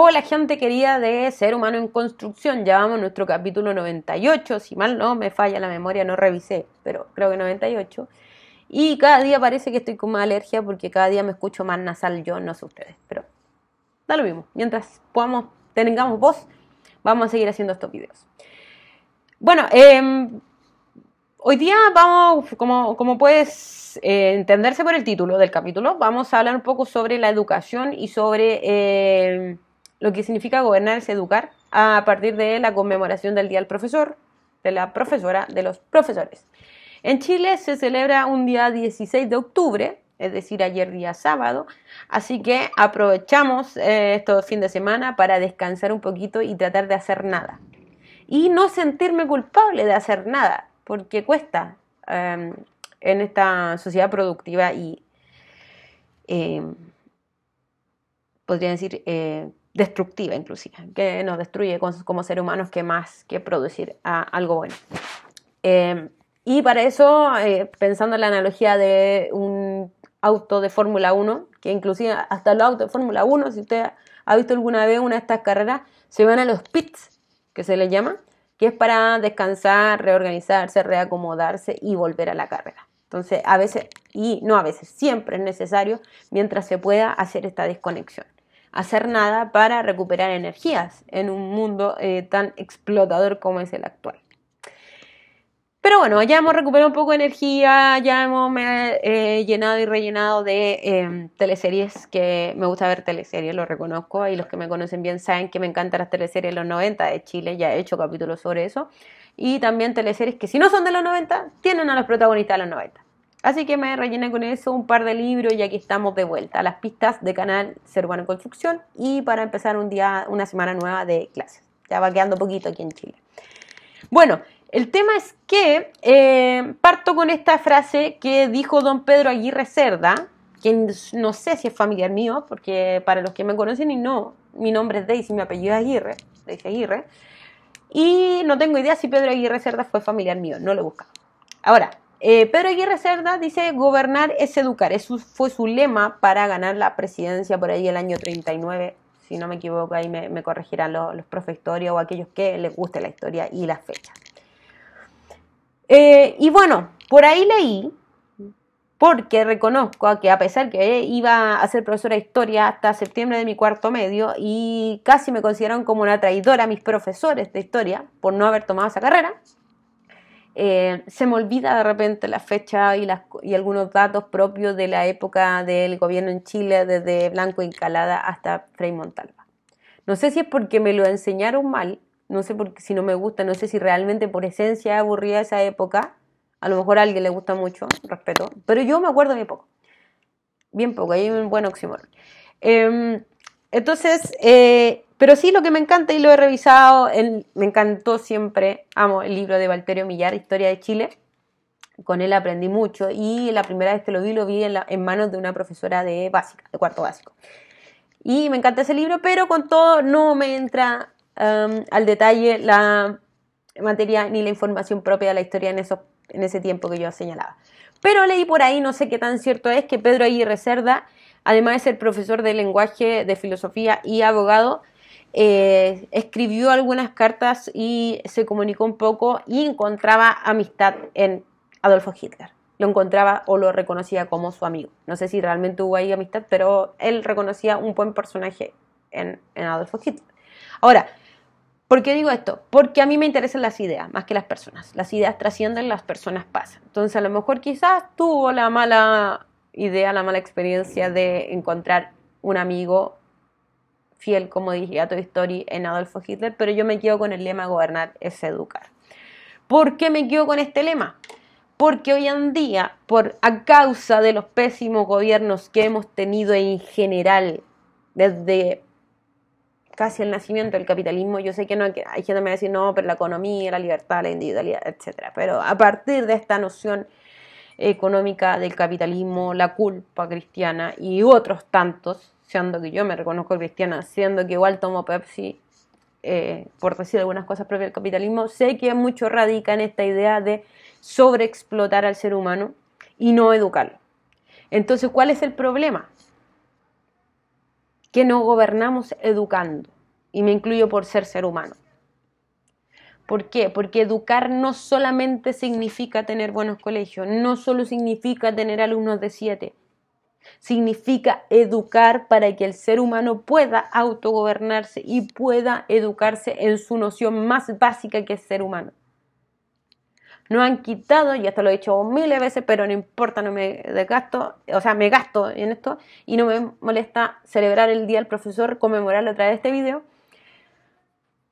Hola gente querida de Ser Humano en Construcción, ya vamos a nuestro capítulo 98, si mal no me falla la memoria, no revisé, pero creo que 98. Y cada día parece que estoy con más alergia porque cada día me escucho más nasal yo, no sé ustedes, pero da lo mismo. Mientras podamos, tengamos voz, vamos a seguir haciendo estos videos. Bueno, eh, Hoy día vamos, como, como puedes eh, entenderse por el título del capítulo, vamos a hablar un poco sobre la educación y sobre eh, lo que significa gobernar es educar a partir de la conmemoración del Día del Profesor, de la profesora, de los profesores. En Chile se celebra un día 16 de octubre, es decir, ayer día sábado, así que aprovechamos eh, estos fin de semana para descansar un poquito y tratar de hacer nada. Y no sentirme culpable de hacer nada porque cuesta em, en esta sociedad productiva y, em, podría decir, eh, destructiva inclusive, que nos destruye como, seres humanos que más que producir algo bueno. Em, y para eso, eh, pensando en la analogía de un auto de Fórmula 1, que inclusive hasta los autos de Fórmula 1, si usted ha visto alguna vez una de estas carreras, se van a los pits, que se les llama, que es para descansar, reorganizarse, reacomodarse y volver a la carrera. Entonces, a veces, y no a veces, siempre es necesario, mientras se pueda, hacer esta desconexión. Hacer nada para recuperar energías en un mundo eh, tan explotador como es el actual. Pero bueno, ya hemos recuperado un poco de energía, ya hemos eh, llenado y rellenado de em, teleseries, que me gusta ver teleseries, lo reconozco, y los que me conocen bien saben que me encantan las teleseries de los 90 de Chile, ya he hecho capítulos sobre eso, y también teleseries que si no son de los 90, tienen a los protagonistas de los 90. Así que me rellené con eso un par de libros y aquí estamos de vuelta a las pistas de canal en Construcción y para empezar un día, una semana nueva de clases. Ya va quedando poquito aquí en Chile. Bueno, el tema es que eh, parto con esta frase que dijo don Pedro Aguirre Cerda, que no sé si es familiar mío, porque para los que me conocen y no, mi nombre es Daisy, mi apellido es Aguirre, Daisy Aguirre, y no tengo idea si Pedro Aguirre Cerda fue familiar mío, no lo he buscado. Ahora, eh, Pedro Aguirre Cerda dice, gobernar es educar, eso fue su lema para ganar la presidencia por ahí el año 39, si no me equivoco, ahí me, corregirán los, los o aquellos que les guste la historia y las fechas. Eh, y bueno, por ahí leí, porque reconozco que a pesar que iba a ser profesora de historia hasta septiembre de mi cuarto medio y casi me consideraron como una traidora a mis profesores de historia por no haber tomado esa carrera, eh, se me olvida de repente la fecha y, algunos datos propios de la época del gobierno en Chile, desde Blanco Encalada hasta Frei Montalva. No sé si es porque me lo enseñaron mal no sé por, si no me gusta, no sé si realmente por esencia aburrida esa época, a lo mejor a alguien le gusta mucho, respeto, pero yo me acuerdo bien poco, bien poco, hay un buen oxímoron. Em, entonces, eh, pero sí lo que me encanta y lo he revisado, me encantó siempre, amo el libro de Valterio Millar, Historia de Chile, con él aprendí mucho y la primera vez que lo vi lo vi en, manos de una profesora de básica, de cuarto básico. Y me encanta ese libro, pero con todo no me entra al detalle la materia ni la información propia de la historia en, eso, en ese tiempo que yo señalaba. Pero leí por ahí, no sé qué tan cierto es, que Pedro Aguirre Cerda, además de ser profesor de lenguaje, de filosofía y abogado, eh, escribió algunas cartas y se comunicó un poco y encontraba amistad en Adolfo Hitler. Lo encontraba o lo reconocía como su amigo. No sé si realmente hubo ahí amistad, pero él reconocía un buen personaje en, en Adolfo Hitler. Ahora, ¿Por qué digo esto? Porque a mí me interesan las ideas más que las personas. Las ideas trascienden, las personas pasan. Entonces a lo mejor quizás tuvo la mala idea, la mala experiencia de encontrar un amigo fiel, como dije a Toy Story, en Adolfo Hitler, pero yo me quedo con el lema gobernar es educar. ¿Por qué me quedo con este lema? Porque hoy en día, por a causa de los pésimos gobiernos que hemos tenido en general desde casi el nacimiento del capitalismo. Yo sé que no hay, gente que me va a decir, no, pero la economía, la libertad, la individualidad, etc. Pero a partir de esta noción económica del capitalismo, la culpa cristiana y otros tantos, siendo que yo me reconozco cristiana, siendo que igual tomo Pepsi, eh, por decir algunas cosas propias del capitalismo, sé que mucho radica en esta idea de sobreexplotar al ser humano y no educarlo. Entonces, ¿cuál es el problema? que no gobernamos educando, y me incluyo por ser ser humano. ¿Por qué? Porque educar no solamente significa tener buenos colegios, no solo significa tener alumnos de siete, significa educar para que el ser humano pueda autogobernarse y pueda educarse en su noción más básica que es ser humano. No han quitado, y esto lo he dicho miles de veces, pero no importa, no me gasto, o sea, me gasto en esto y no me molesta celebrar el Día del Profesor, conmemorarlo a través de este video,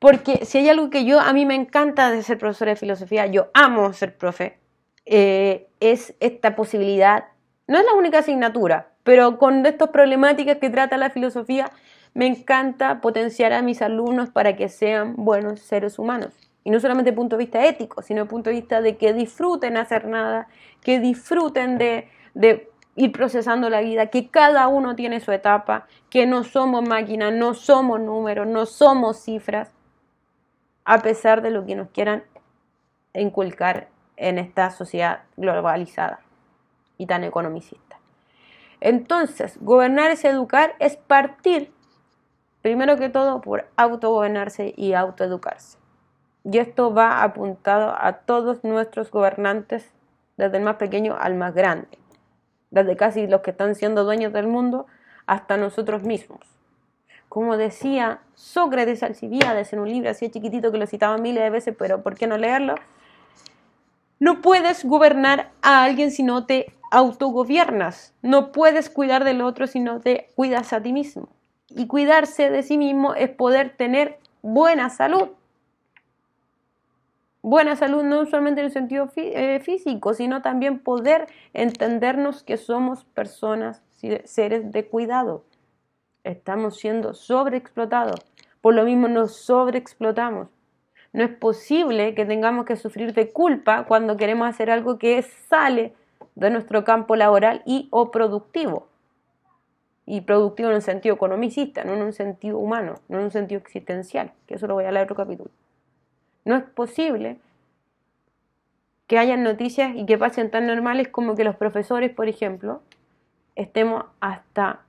porque si hay algo que yo, a mí me encanta de ser profesor de filosofía, yo amo ser profe, eh, es esta posibilidad, no es la única asignatura, pero con estas problemáticas que trata la filosofía, me encanta potenciar a mis alumnos para que sean buenos seres humanos. Y no solamente desde el punto de vista ético, sino desde el punto de vista de que disfruten hacer nada, que disfruten de, de ir procesando la vida, que cada uno tiene su etapa, que no somos máquinas, no somos números, no somos cifras, a pesar de lo que nos quieran inculcar en esta sociedad globalizada y tan economicista. Entonces, gobernar es educar, es partir, primero que todo, por autogobernarse y autoeducarse. Y esto va apuntado a todos nuestros gobernantes, desde el más pequeño al más grande, desde casi los que están siendo dueños del mundo hasta nosotros mismos. Como decía Sócrates Alcibiades en un libro así chiquitito que lo citaba miles de veces, pero ¿por qué no leerlo? No puedes gobernar a alguien si no te autogobiernas. No puedes cuidar del otro si no te cuidas a ti mismo. Y cuidarse de sí mismo es poder tener buena salud. Buena salud no solamente en el sentido eh, físico, sino también poder entendernos que somos personas, seres de cuidado estamos siendo sobreexplotados. Por lo mismo nos sobreexplotamos. No es posible que tengamos que sufrir de culpa cuando queremos hacer algo que sale de nuestro campo laboral y o productivo. Y productivo en un sentido economicista, no en un sentido humano, no en un sentido existencial, que eso lo voy a leer en otro capítulo. No es posible que hayan noticias y que pasen tan normales como que los profesores, por ejemplo, estemos hasta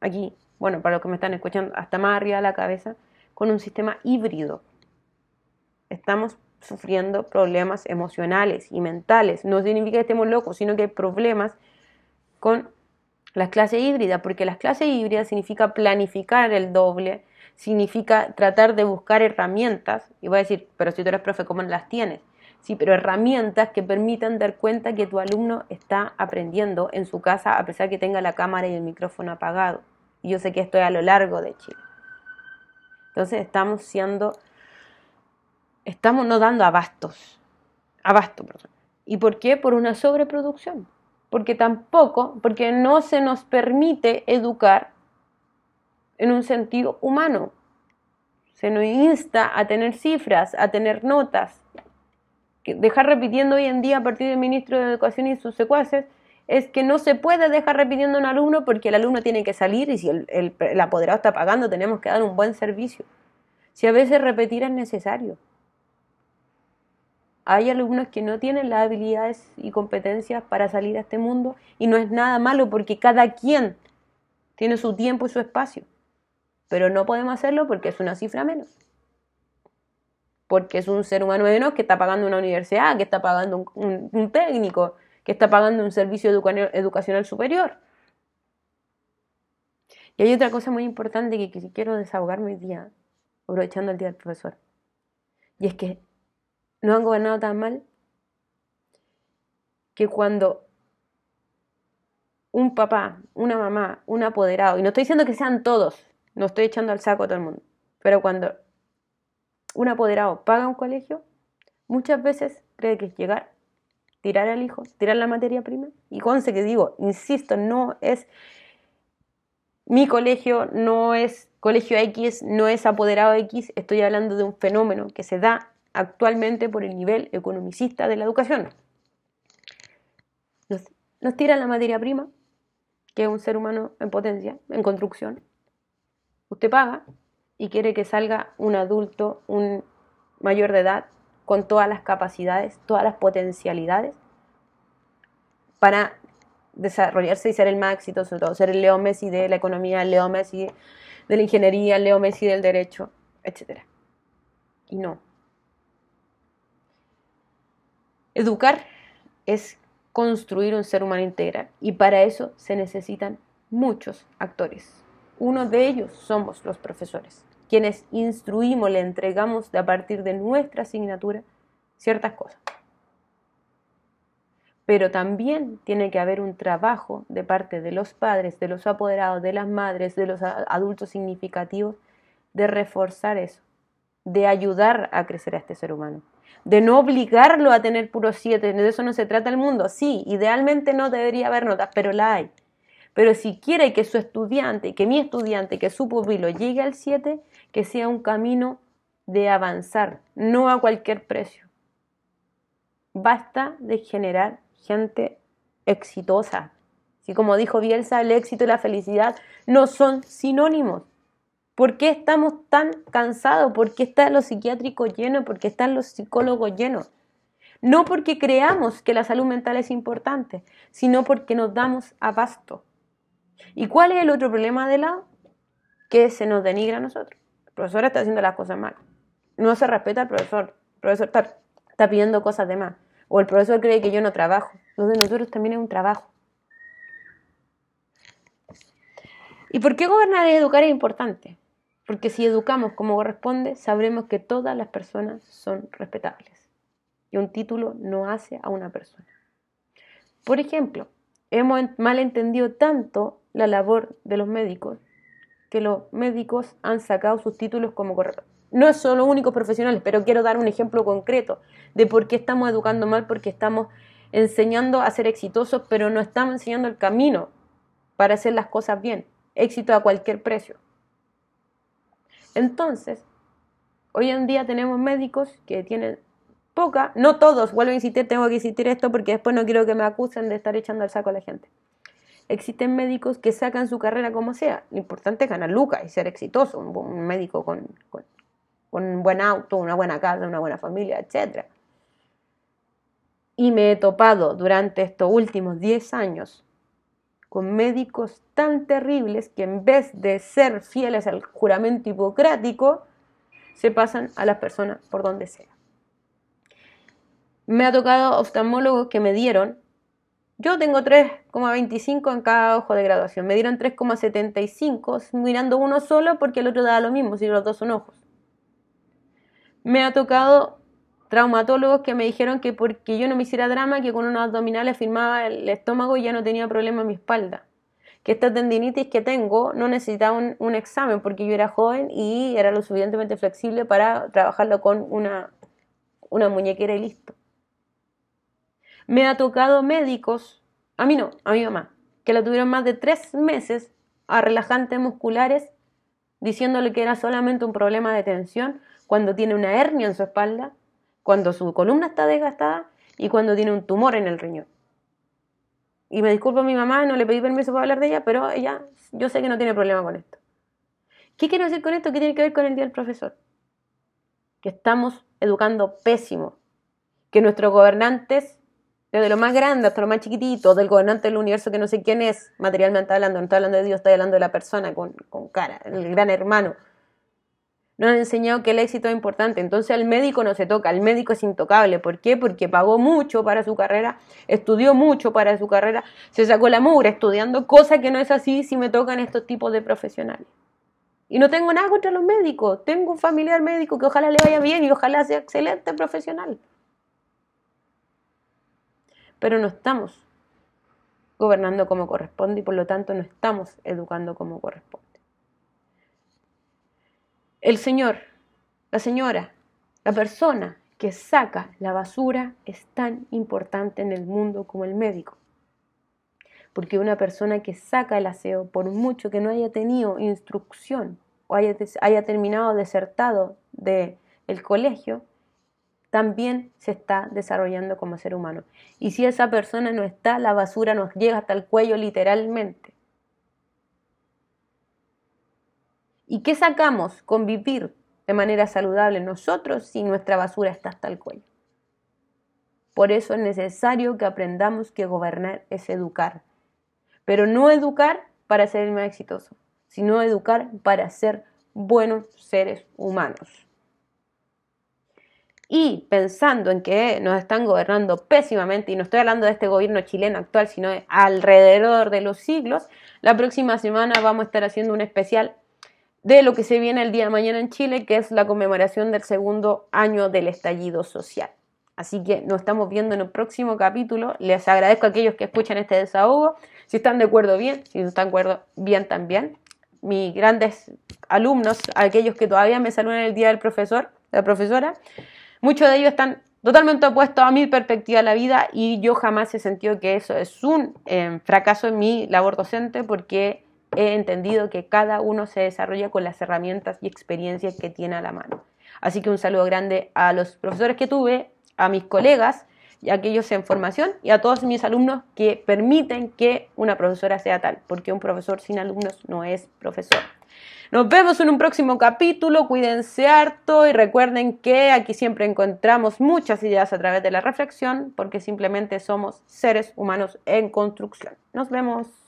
aquí, bueno, para los que me están escuchando, hasta más arriba de la cabeza, con un sistema híbrido. Estamos sufriendo problemas emocionales y mentales. No significa que estemos locos, sino que hay problemas con las clases híbridas, porque las clases híbridas significa planificar el doble, significa tratar de buscar herramientas, y voy a decir, pero si tú eres profe, ¿cómo las tienes? Sí, pero herramientas que permitan dar cuenta que tu alumno está aprendiendo en su casa a pesar que tenga la cámara y el micrófono apagado. Y yo sé que esto es a lo largo de Chile. Entonces estamos siendo, estamos no dando abastos, abasto. ¿Y por qué? Por una sobreproducción. Porque tampoco, porque no se nos permite educar en un sentido humano. Se nos insta a tener cifras, a tener notas. Dejar repitiendo hoy en día a partir del ministro de Educación y sus secuaces es que no se puede dejar repitiendo a un alumno porque el alumno tiene que salir y si el, apoderado está pagando tenemos que dar un buen servicio. Si a veces repetir es necesario. Hay alumnos que no tienen las habilidades y competencias para salir a este mundo y no es nada malo porque cada quien tiene su tiempo y su espacio. Pero no podemos hacerlo porque es una cifra menos. Porque es un ser humano menos que está pagando una universidad, que está pagando un técnico, que está pagando un servicio educacional superior. Y hay otra cosa muy importante que, que quiero desahogarme hoy día, aprovechando el día del profesor. Y es que no han gobernado tan mal que cuando un papá, una mamá, un apoderado, y no estoy diciendo que sean todos, no estoy echando al saco a todo el mundo, pero cuando un apoderado paga un colegio, muchas veces cree que es llegar tirar al hijo, tirar la materia prima. Y conste que digo, insisto, no es mi colegio, no es colegio X, no es apoderado X, estoy hablando de un fenómeno que se da actualmente por el nivel economicista de la educación. Nos, nos tiran la materia prima, que es un ser humano en potencia, en construcción. Usted paga y quiere que salga un adulto, un mayor de edad, con todas las capacidades, todas las potencialidades para desarrollarse y ser el más exitoso todo, ser el Leo Messi de la economía, el Leo Messi de la ingeniería, el Leo Messi del derecho, etc. Y no. Educar es construir un ser humano integral y para eso se necesitan muchos actores. Uno de ellos somos los profesores, quienes instruimos, le entregamos de a partir de nuestra asignatura ciertas cosas pero también tiene que haber un trabajo de parte de los padres, de los apoderados, de las madres, de los adultos significativos, de reforzar eso, de ayudar a crecer a este ser humano, de no obligarlo a tener puros siete, de eso no se trata el mundo, sí, idealmente no debería haber notas, pero la hay. Pero si quiere que su estudiante, que mi estudiante, que su pupilo llegue al 7, que sea un camino de avanzar, no a cualquier precio. Basta de generar gente exitosa. Así como dijo Bielsa, el éxito y la felicidad no son sinónimos. ¿Por qué estamos tan cansados? ¿Por qué están los psiquiátricos llenos? ¿Por qué están los psicólogos llenos? No porque creamos que la salud mental es importante, sino porque nos damos abasto. ¿Y cuál es el otro problema de la? Que se nos denigra a nosotros. El profesor está haciendo las cosas mal. No se respeta al profesor. El profesor está, está pidiendo cosas de más. O el profesor cree que yo no trabajo. Lo de nosotros también es un trabajo. ¿Y por qué gobernar y educar es importante? Porque si educamos como corresponde, sabremos que todas las personas son respetables. Y un título no hace a una persona. Por ejemplo, hemos malentendido tanto la labor de los médicos que los médicos han sacado sus títulos como corresponde no son los únicos profesionales, pero quiero dar un ejemplo concreto de por qué estamos educando mal, porque estamos enseñando a ser exitosos, pero no estamos enseñando el camino para hacer las cosas bien. Éxito a cualquier precio. Entonces, hoy en día tenemos médicos que tienen poca, no todos, vuelvo a insistir, tengo que insistir esto porque después no quiero que me acusen de estar echando al saco a la gente. Existen médicos que sacan su carrera como sea. Lo importante es ganar lucas y ser exitoso, un, médico con con un buen auto, una buena casa, una buena familia, etc. Y me he topado durante estos últimos 10 años con médicos tan terribles que en vez de ser fieles al juramento hipocrático, se pasan a las personas por donde sea. Me ha tocado oftalmólogos que me dieron, yo tengo 3,25 en cada ojo de graduación, me dieron 3,75 mirando uno solo porque el otro daba lo mismo si los dos son ojos. Me ha tocado traumatólogos que me dijeron que porque yo no me hiciera drama, que con unos abdominales firmaba el estómago y ya no tenía problema en mi espalda. Que esta tendinitis que tengo no necesitaba un, examen porque yo era joven y era lo suficientemente flexible para trabajarlo con una, una muñequera y listo. Me ha tocado médicos, a mí no, a mi mamá, que la tuvieron más de tres meses a relajantes musculares diciéndole que era solamente un problema de tensión cuando tiene una hernia en su espalda, cuando su columna está desgastada y cuando tiene un tumor en el riñón. Y me disculpo a mi mamá, no le pedí permiso para hablar de ella, pero ella, yo sé que no tiene problema con esto. ¿Qué quiero decir con esto? ¿Qué tiene que ver con el día del profesor? Que estamos educando pésimo. Que nuestros gobernantes, desde lo más grande hasta lo más chiquitito, del gobernante del universo que no sé quién es, materialmente hablando, no estoy hablando de Dios, estoy hablando de la persona con, con cara, el gran hermano, nos han enseñado que el éxito es importante. Entonces al médico no se toca, el médico es intocable. ¿Por qué? Porque pagó mucho para su carrera, estudió mucho para su carrera, se sacó la mugre estudiando, cosa que no es así si me tocan estos tipos de profesionales. Y no tengo nada contra los médicos, tengo un familiar médico que ojalá le vaya bien y ojalá sea excelente profesional. Pero no estamos gobernando como corresponde y por lo tanto no estamos educando como corresponde el señor, la señora, la persona que saca la basura es tan importante en el mundo como el médico. Porque una persona que saca el aseo, por mucho que no haya tenido instrucción o haya, terminado desertado del el colegio, también se está desarrollando como ser humano. Y si esa persona no está, la basura nos llega hasta el cuello literalmente. ¿Y qué sacamos con vivir de manera saludable nosotros si nuestra basura está hasta el cuello? Por eso es necesario que aprendamos que gobernar es educar, pero no educar para ser más exitoso, sino educar para ser buenos seres humanos. Y pensando en que nos están gobernando pésimamente, y no estoy hablando de este gobierno chileno actual, sino de alrededor de los siglos, la próxima semana vamos a estar haciendo un especial de lo que se viene el día de mañana en Chile, que es la conmemoración del segundo año del estallido social. Así que nos estamos viendo en el próximo capítulo. Les agradezco a aquellos que escuchan este desahogo. Si están de acuerdo, bien. Si no están de acuerdo, bien también. Mis grandes alumnos, aquellos que todavía me saludan el día del profesor, la profesora, muchos de ellos están totalmente opuestos a mi perspectiva de la vida y yo jamás he sentido que eso es un eh, fracaso en mi labor docente porque he entendido que cada uno se desarrolla con las herramientas y experiencias que tiene a la mano. Así que un saludo grande a los profesores que tuve, a mis colegas y a aquellos en formación y a todos mis alumnos que permiten que una profesora sea tal, porque un profesor sin alumnos no es profesor. Nos vemos en un próximo capítulo, cuídense harto y recuerden que aquí siempre encontramos muchas ideas a través de la reflexión porque simplemente somos seres humanos en construcción. Nos vemos.